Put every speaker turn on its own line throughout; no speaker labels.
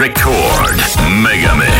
Record Megamix.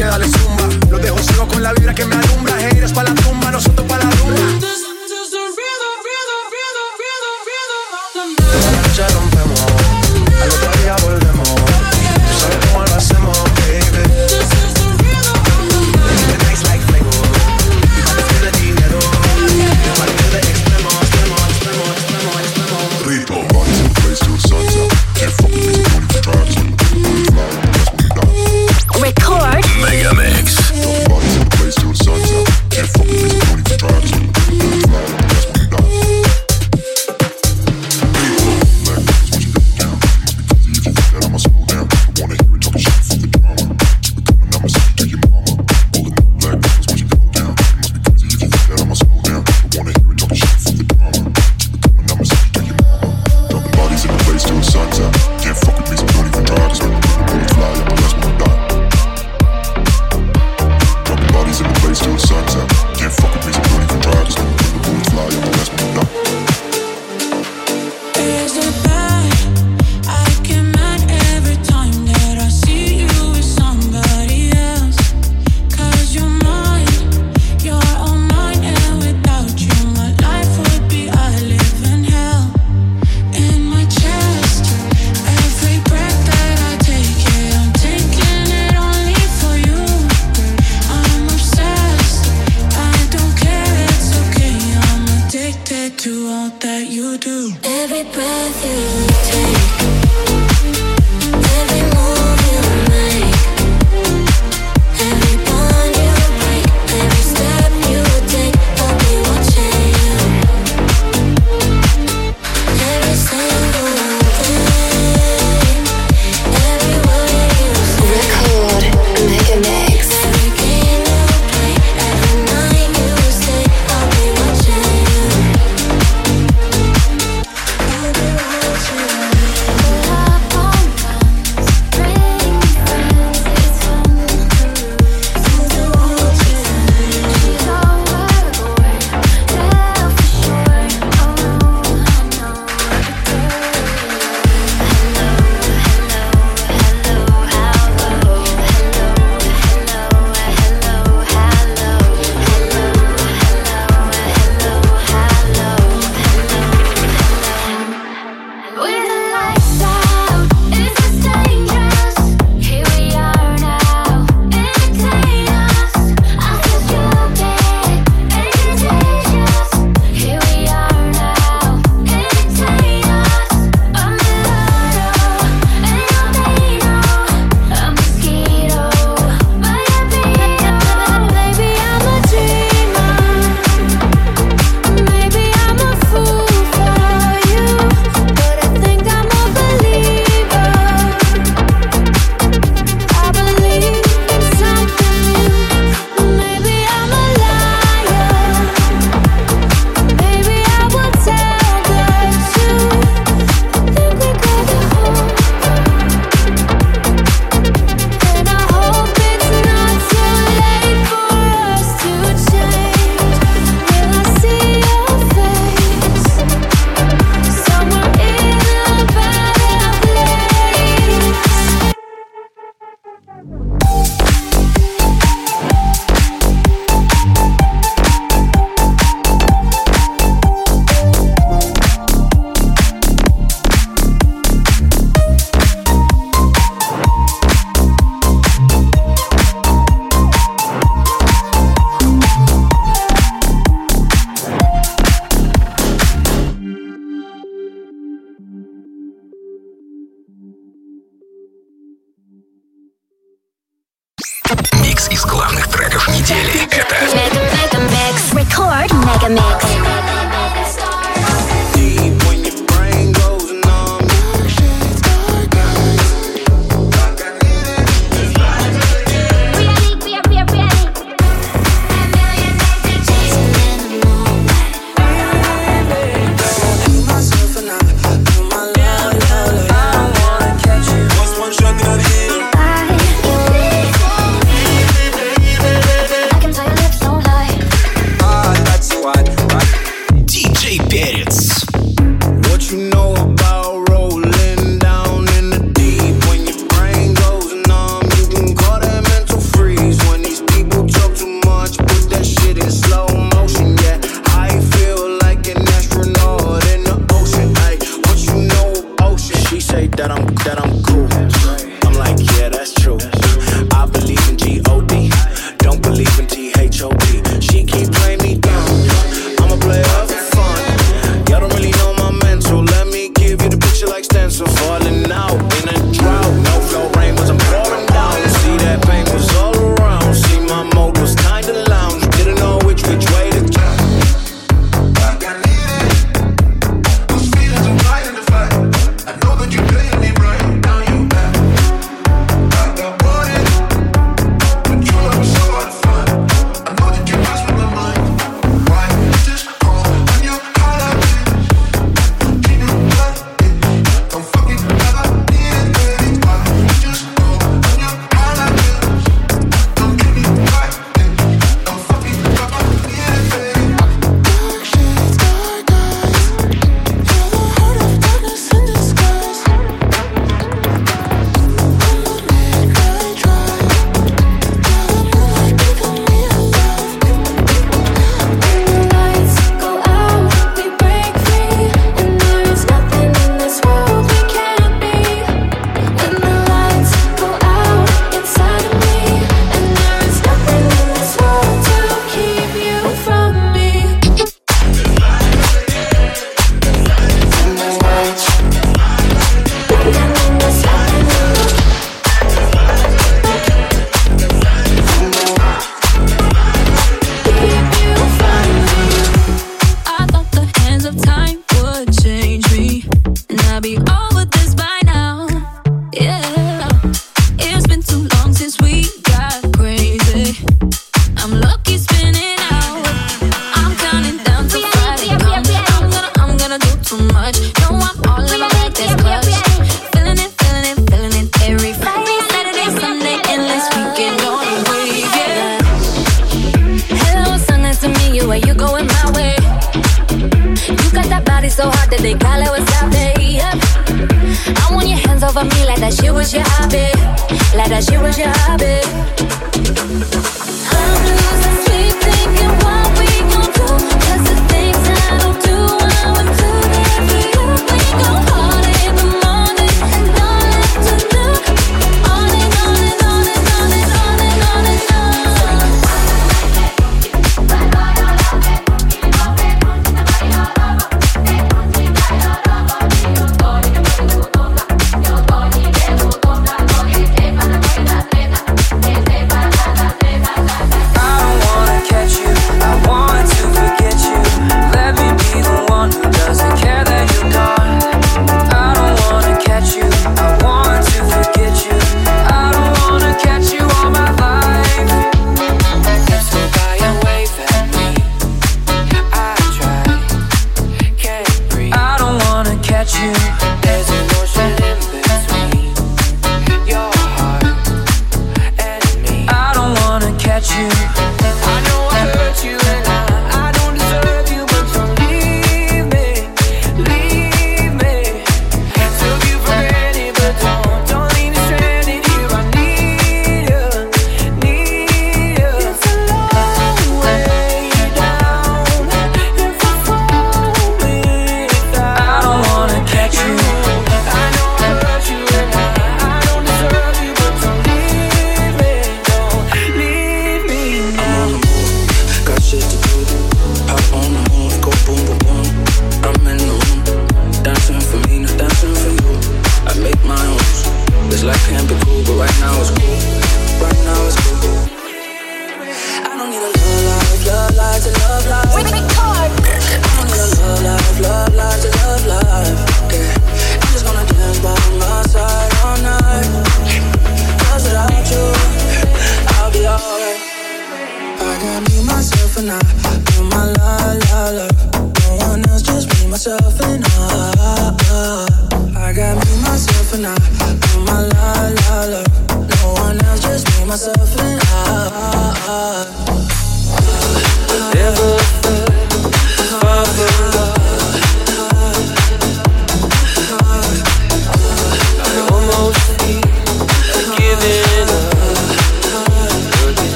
que dale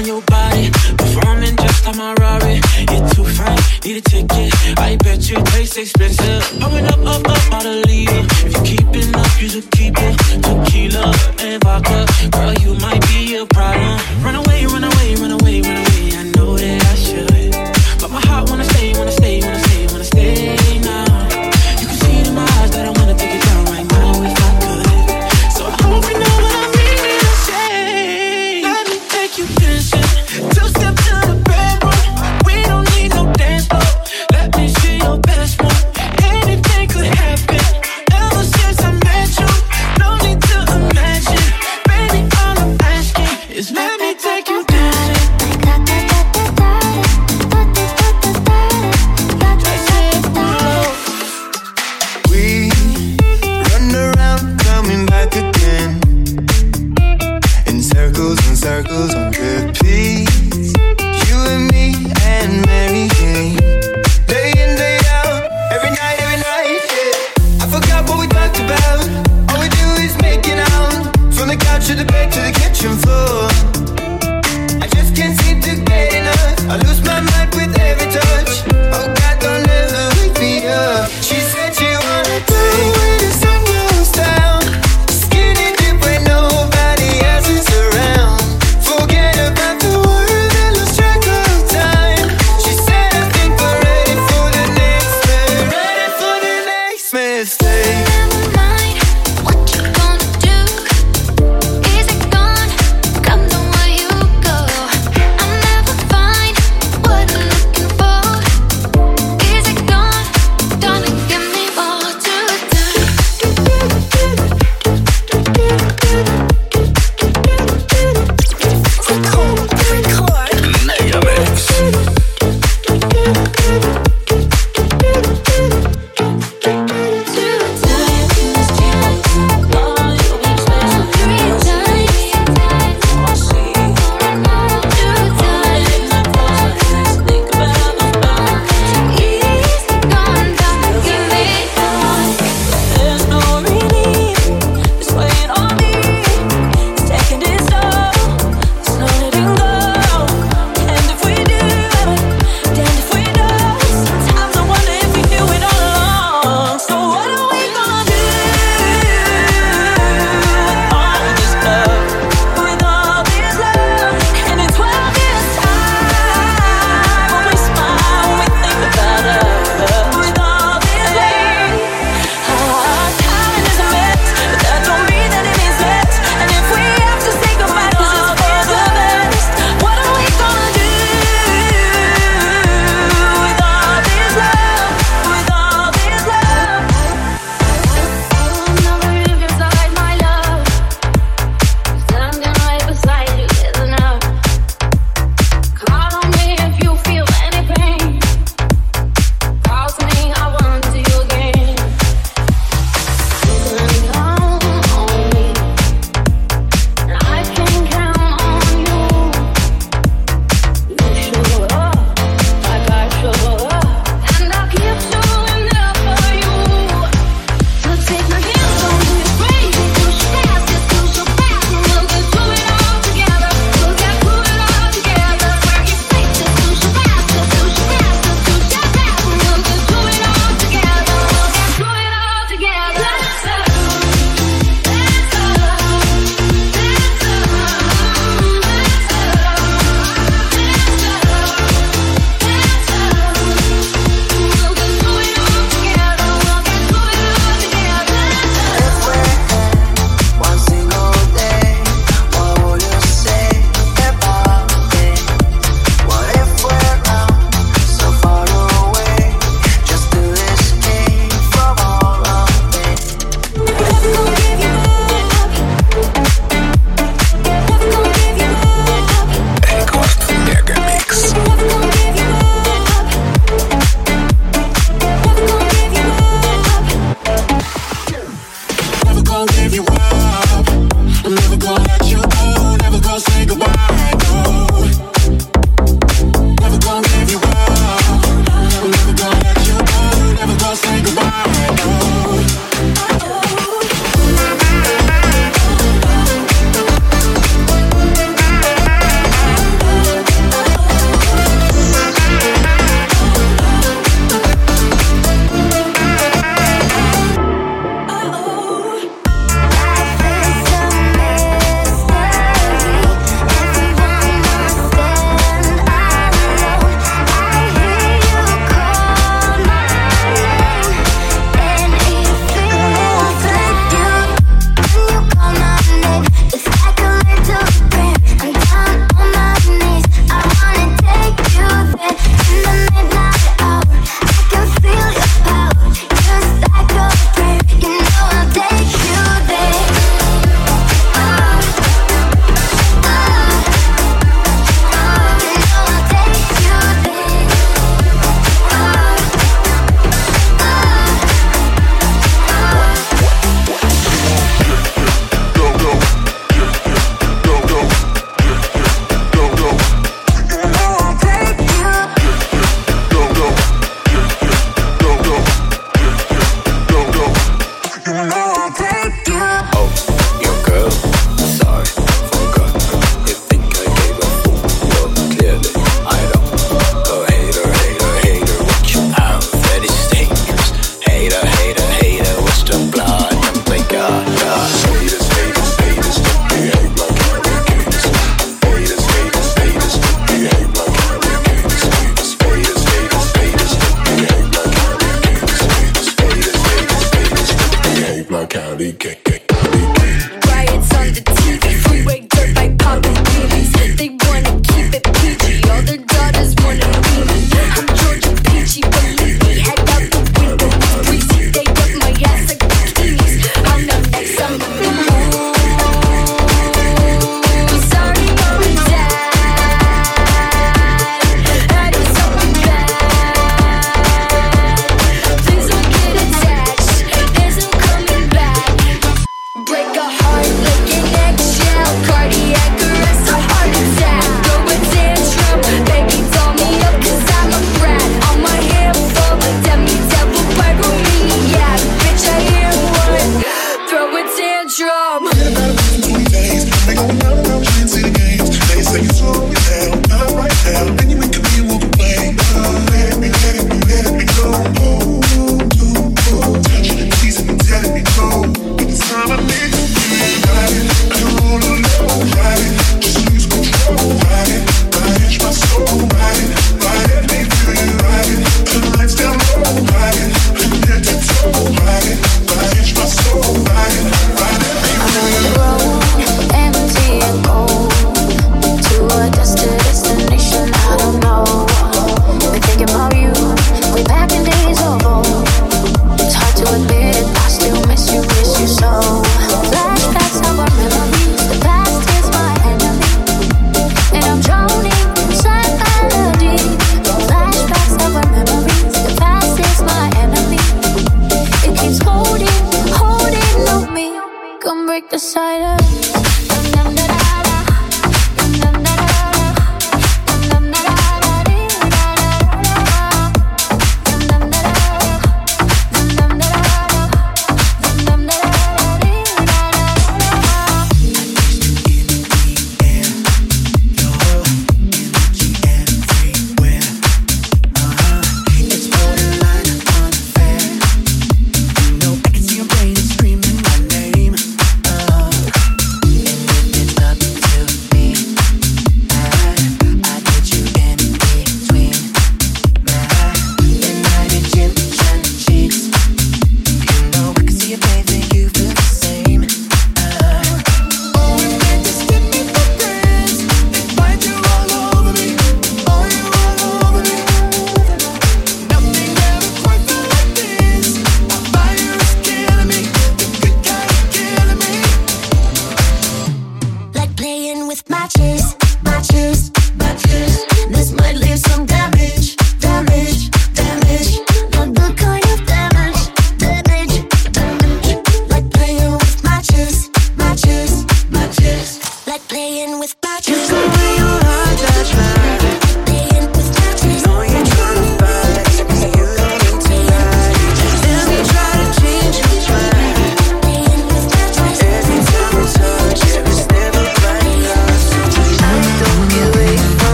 on
your
body. Performing just like my Rari. You're too fine, need a ticket. I bet you taste expensive. Pouring up, up, up, out of leader. If you're keeping up, you should keep it. Tequila and vodka, girl, you might be